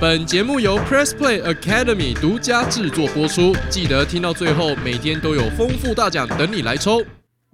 本节目由 Press Play Academy 独家制作播出，记得听到最后，每天都有丰富大奖等你来抽。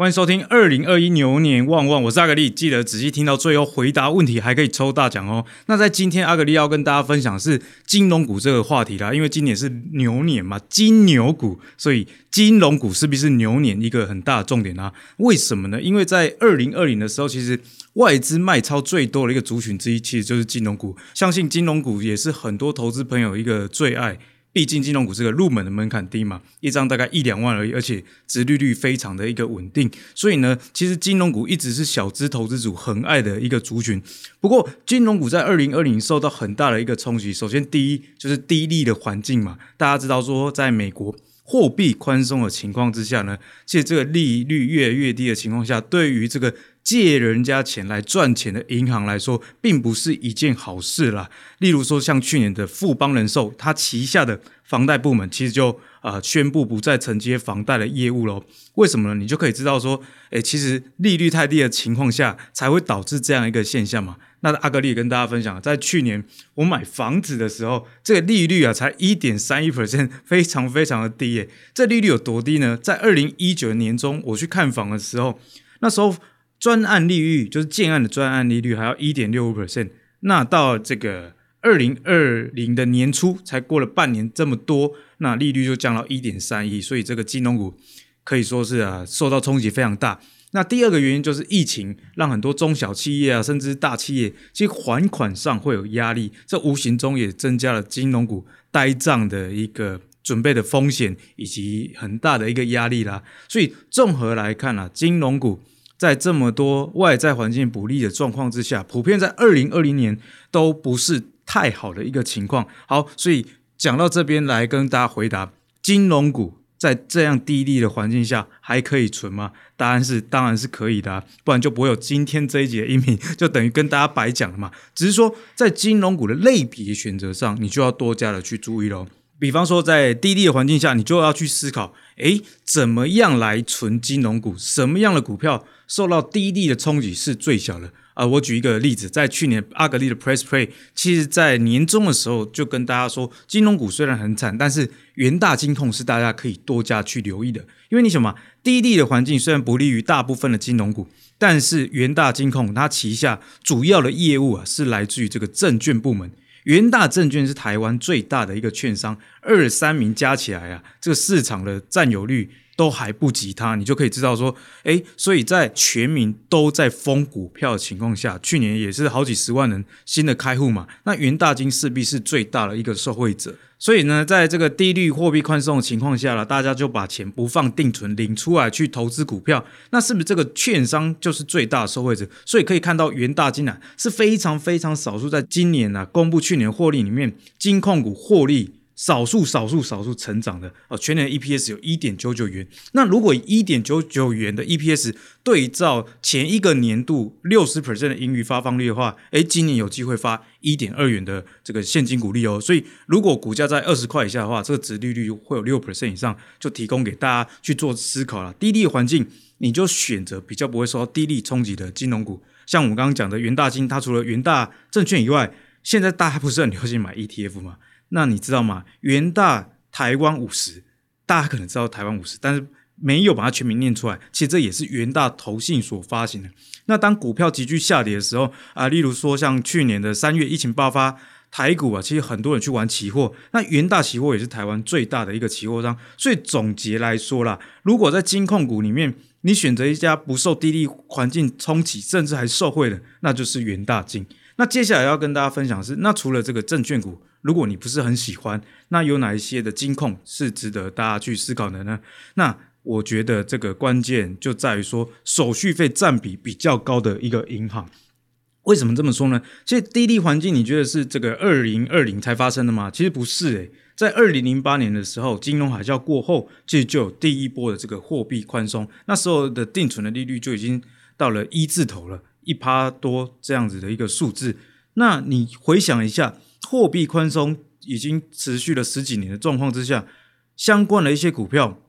欢迎收听二零二一牛年旺旺，我是阿格力，记得仔细听到最后，回答问题还可以抽大奖哦。那在今天，阿格力要跟大家分享是金融股这个话题啦，因为今年是牛年嘛，金牛股，所以金融股是不是牛年一个很大的重点啊。为什么呢？因为在二零二零的时候，其实外资卖超最多的一个族群之一，其实就是金融股。相信金融股也是很多投资朋友一个最爱。毕竟金融股这个入门的门槛低嘛，一张大概一两万而已，而且殖利率非常的一个稳定，所以呢，其实金融股一直是小资投资组很爱的一个族群。不过，金融股在二零二零受到很大的一个冲击。首先，第一就是低利的环境嘛，大家知道说，在美国货币宽松的情况之下呢，借这个利率越来越低的情况下，对于这个借人家钱来赚钱的银行来说，并不是一件好事啦。例如说，像去年的富邦人寿，它旗下的房贷部门其实就啊宣布不再承接房贷的业务喽。为什么呢？你就可以知道说，诶，其实利率太低的情况下，才会导致这样一个现象嘛。那阿格力跟大家分享，在去年我买房子的时候，这个利率啊才一点三一 percent，非常非常的低耶。这利率有多低呢？在二零一九年中，我去看房的时候，那时候。专案利率就是建案的专案利率，还要一点六五 percent。那到这个二零二零的年初，才过了半年这么多，那利率就降到一点三一。所以这个金融股可以说是啊受到冲击非常大。那第二个原因就是疫情，让很多中小企业啊，甚至大企业，其实还款上会有压力，这无形中也增加了金融股呆账的一个准备的风险，以及很大的一个压力啦。所以综合来看啊，金融股。在这么多外在环境不利的状况之下，普遍在二零二零年都不是太好的一个情况。好，所以讲到这边来跟大家回答：金融股在这样低利的环境下还可以存吗？答案是当然是可以的，不然就不会有今天这一节音频，就等于跟大家白讲了嘛。只是说在金融股的类别选择上，你就要多加的去注意喽。比方说在低利的环境下，你就要去思考：诶，怎么样来存金融股？什么样的股票？受到低利的冲击是最小的啊！我举一个例子，在去年阿格利的 Press Play，其实在年终的时候就跟大家说，金融股虽然很惨，但是元大金控是大家可以多加去留意的。因为你想嘛，低利的环境虽然不利于大部分的金融股，但是元大金控它旗下主要的业务啊是来自于这个证券部门。元大证券是台湾最大的一个券商，二三名加起来啊，这个市场的占有率。都还不及他，你就可以知道说，诶，所以在全民都在封股票的情况下，去年也是好几十万人新的开户嘛，那元大金势必是最大的一个受惠者。所以呢，在这个低率货币宽松的情况下了，大家就把钱不放定存，领出来去投资股票，那是不是这个券商就是最大的受惠者？所以可以看到元大金啊是非常非常少数，在今年啊公布去年获利里面，金控股获利。少数少数少数成长的哦，全年 EPS 有一点九九元。那如果一点九九元的 EPS 对照前一个年度六十 percent 的盈余发放率的话，诶，今年有机会发一点二元的这个现金股利哦。所以如果股价在二十块以下的话，这个值利率会有六 percent 以上，就提供给大家去做思考了。低利环境，你就选择比较不会受到低利冲击的金融股，像我们刚刚讲的元大金，它除了元大证券以外，现在大家不是很流行买 ETF 吗？那你知道吗？元大台湾五十，大家可能知道台湾五十，但是没有把它全名念出来。其实这也是元大投信所发行的。那当股票急剧下跌的时候啊，例如说像去年的三月疫情爆发，台股啊，其实很多人去玩期货。那元大期货也是台湾最大的一个期货商。所以总结来说啦，如果在金控股里面，你选择一家不受低利环境冲击，甚至还受惠的，那就是元大金。那接下来要跟大家分享的是，那除了这个证券股。如果你不是很喜欢，那有哪一些的金控是值得大家去思考的呢？那我觉得这个关键就在于说，手续费占比比较高的一个银行。为什么这么说呢？其实低利环境，你觉得是这个二零二零才发生的吗？其实不是诶，在二零零八年的时候，金融海啸过后，其实就有第一波的这个货币宽松，那时候的定存的利率就已经到了一字头了，一趴多这样子的一个数字。那你回想一下。货币宽松已经持续了十几年的状况之下，相关的一些股票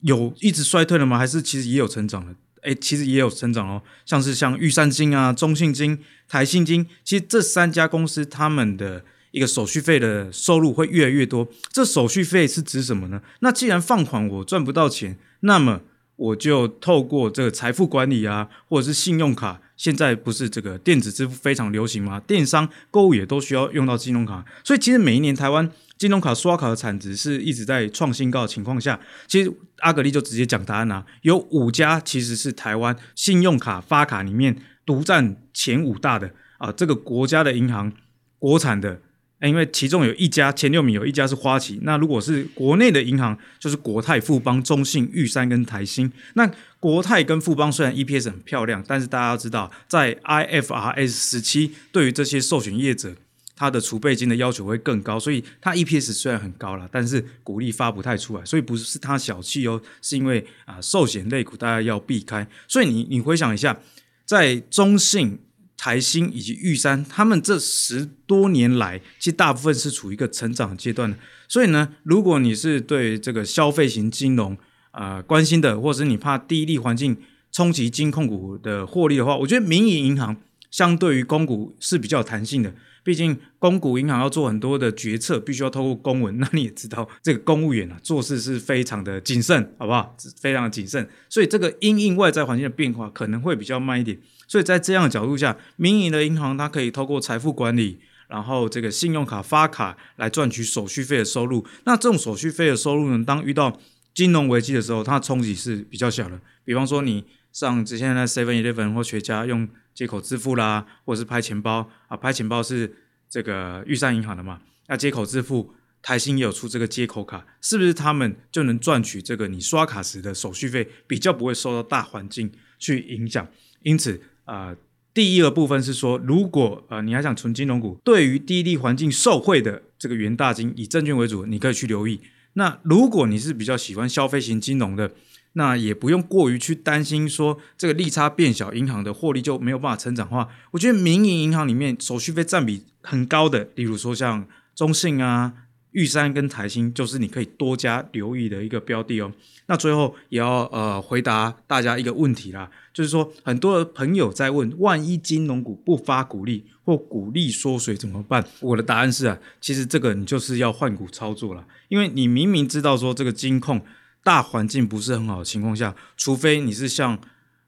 有一直衰退了吗？还是其实也有成长的？诶，其实也有成长哦，像是像玉山金啊、中信金、台信金，其实这三家公司他们的一个手续费的收入会越来越多。这手续费是指什么呢？那既然放款我赚不到钱，那么我就透过这个财富管理啊，或者是信用卡，现在不是这个电子支付非常流行吗？电商购物也都需要用到金融卡，所以其实每一年台湾金融卡刷卡的产值是一直在创新高的情况下，其实阿格力就直接讲答案啦，有五家其实是台湾信用卡发卡里面独占前五大的啊，这个国家的银行国产的。因为其中有一家前六名有一家是花旗，那如果是国内的银行，就是国泰、富邦、中信、玉山跟台新。那国泰跟富邦虽然 EPS 很漂亮，但是大家要知道，在 IFRS 十七对于这些授权业者，它的储备金的要求会更高，所以它 EPS 虽然很高了，但是股利发不太出来，所以不是它小气哦，是因为啊寿险类股大家要避开。所以你你回想一下，在中信。财新以及玉山，他们这十多年来，其实大部分是处于一个成长阶段的。所以呢，如果你是对这个消费型金融啊关心的，或者是你怕低利环境冲击金控股的获利的话，我觉得民营银行相对于公股是比较弹性的。毕竟公股银行要做很多的决策，必须要透过公文。那你也知道，这个公务员啊做事是非常的谨慎，好不好？非常的谨慎。所以这个因应外在环境的变化，可能会比较慢一点。所以在这样的角度下，民营的银行它可以透过财富管理，然后这个信用卡发卡来赚取手续费的收入。那这种手续费的收入呢，当遇到金融危机的时候，它的冲击是比较小的。比方说，你上之前在 Seven Eleven 或全家用接口支付啦，或者是拍钱包啊，拍钱包是这个玉山银行的嘛？那接口支付，台新也有出这个接口卡，是不是他们就能赚取这个你刷卡时的手续费比较不会受到大环境去影响？因此。啊，第一个部分是说，如果呃你还想存金融股，对于低利环境受惠的这个元大金以证券为主，你可以去留意。那如果你是比较喜欢消费型金融的，那也不用过于去担心说这个利差变小，银行的获利就没有办法成长化，我觉得民营银行里面手续费占比很高的，例如说像中信啊。玉山跟台新就是你可以多加留意的一个标的哦。那最后也要呃回答大家一个问题啦，就是说很多的朋友在问，万一金融股不发股利或股利缩水怎么办？我的答案是啊，其实这个你就是要换股操作了，因为你明明知道说这个金控大环境不是很好的情况下，除非你是像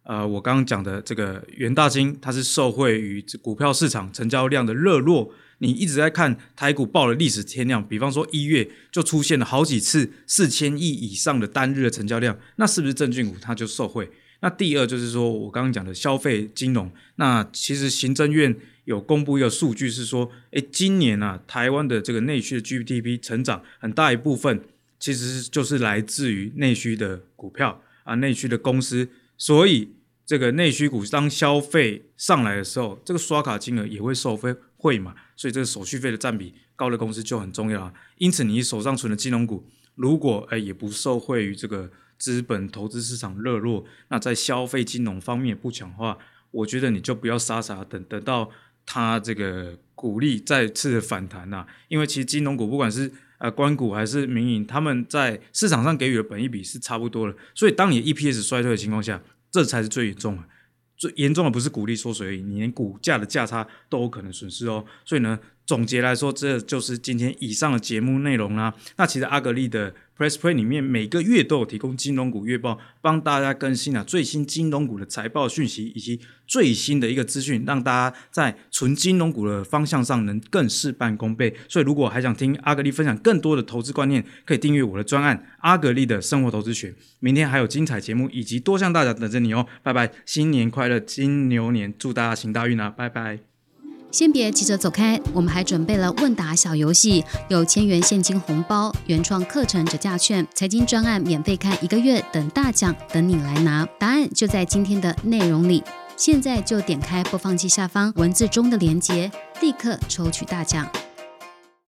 呃我刚刚讲的这个元大金，它是受惠于股票市场成交量的热络。你一直在看台股报了历史天量，比方说一月就出现了好几次四千亿以上的单日的成交量，那是不是证券股它就受惠？那第二就是说我刚刚讲的消费金融，那其实行政院有公布一个数据是说，诶，今年啊台湾的这个内需的 GDP 成长很大一部分其实就是来自于内需的股票啊，内需的公司，所以这个内需股当消费上来的时候，这个刷卡金额也会受惠。会嘛？所以这个手续费的占比高的公司就很重要啊。因此，你手上存的金融股，如果哎也不受惠于这个资本投资市场热络，那在消费金融方面不强化，我觉得你就不要傻傻等等到它这个鼓励再次的反弹呐。因为其实金融股不管是呃关股还是民营，他们在市场上给予的本益比是差不多的。所以当你 EPS 衰退的情况下，这才是最严重的。最严重的不是股利缩水而已，你连股价的价差都有可能损失哦。所以呢，总结来说，这就是今天以上的节目内容啦。那其实阿格力的。Press Play 里面每个月都有提供金融股月报，帮大家更新啊最新金融股的财报讯息以及最新的一个资讯，让大家在纯金融股的方向上能更事半功倍。所以如果还想听阿格力分享更多的投资观念，可以订阅我的专案《阿格力的生活投资学》。明天还有精彩节目以及多项大奖等着你哦！拜拜，新年快乐，金牛年祝大家行大运啊！拜拜。先别急着走开，我们还准备了问答小游戏，有千元现金红包、原创课程折价券、财经专案免费看一个月等大奖等你来拿。答案就在今天的内容里，现在就点开播放器下方文字中的链接，立刻抽取大奖。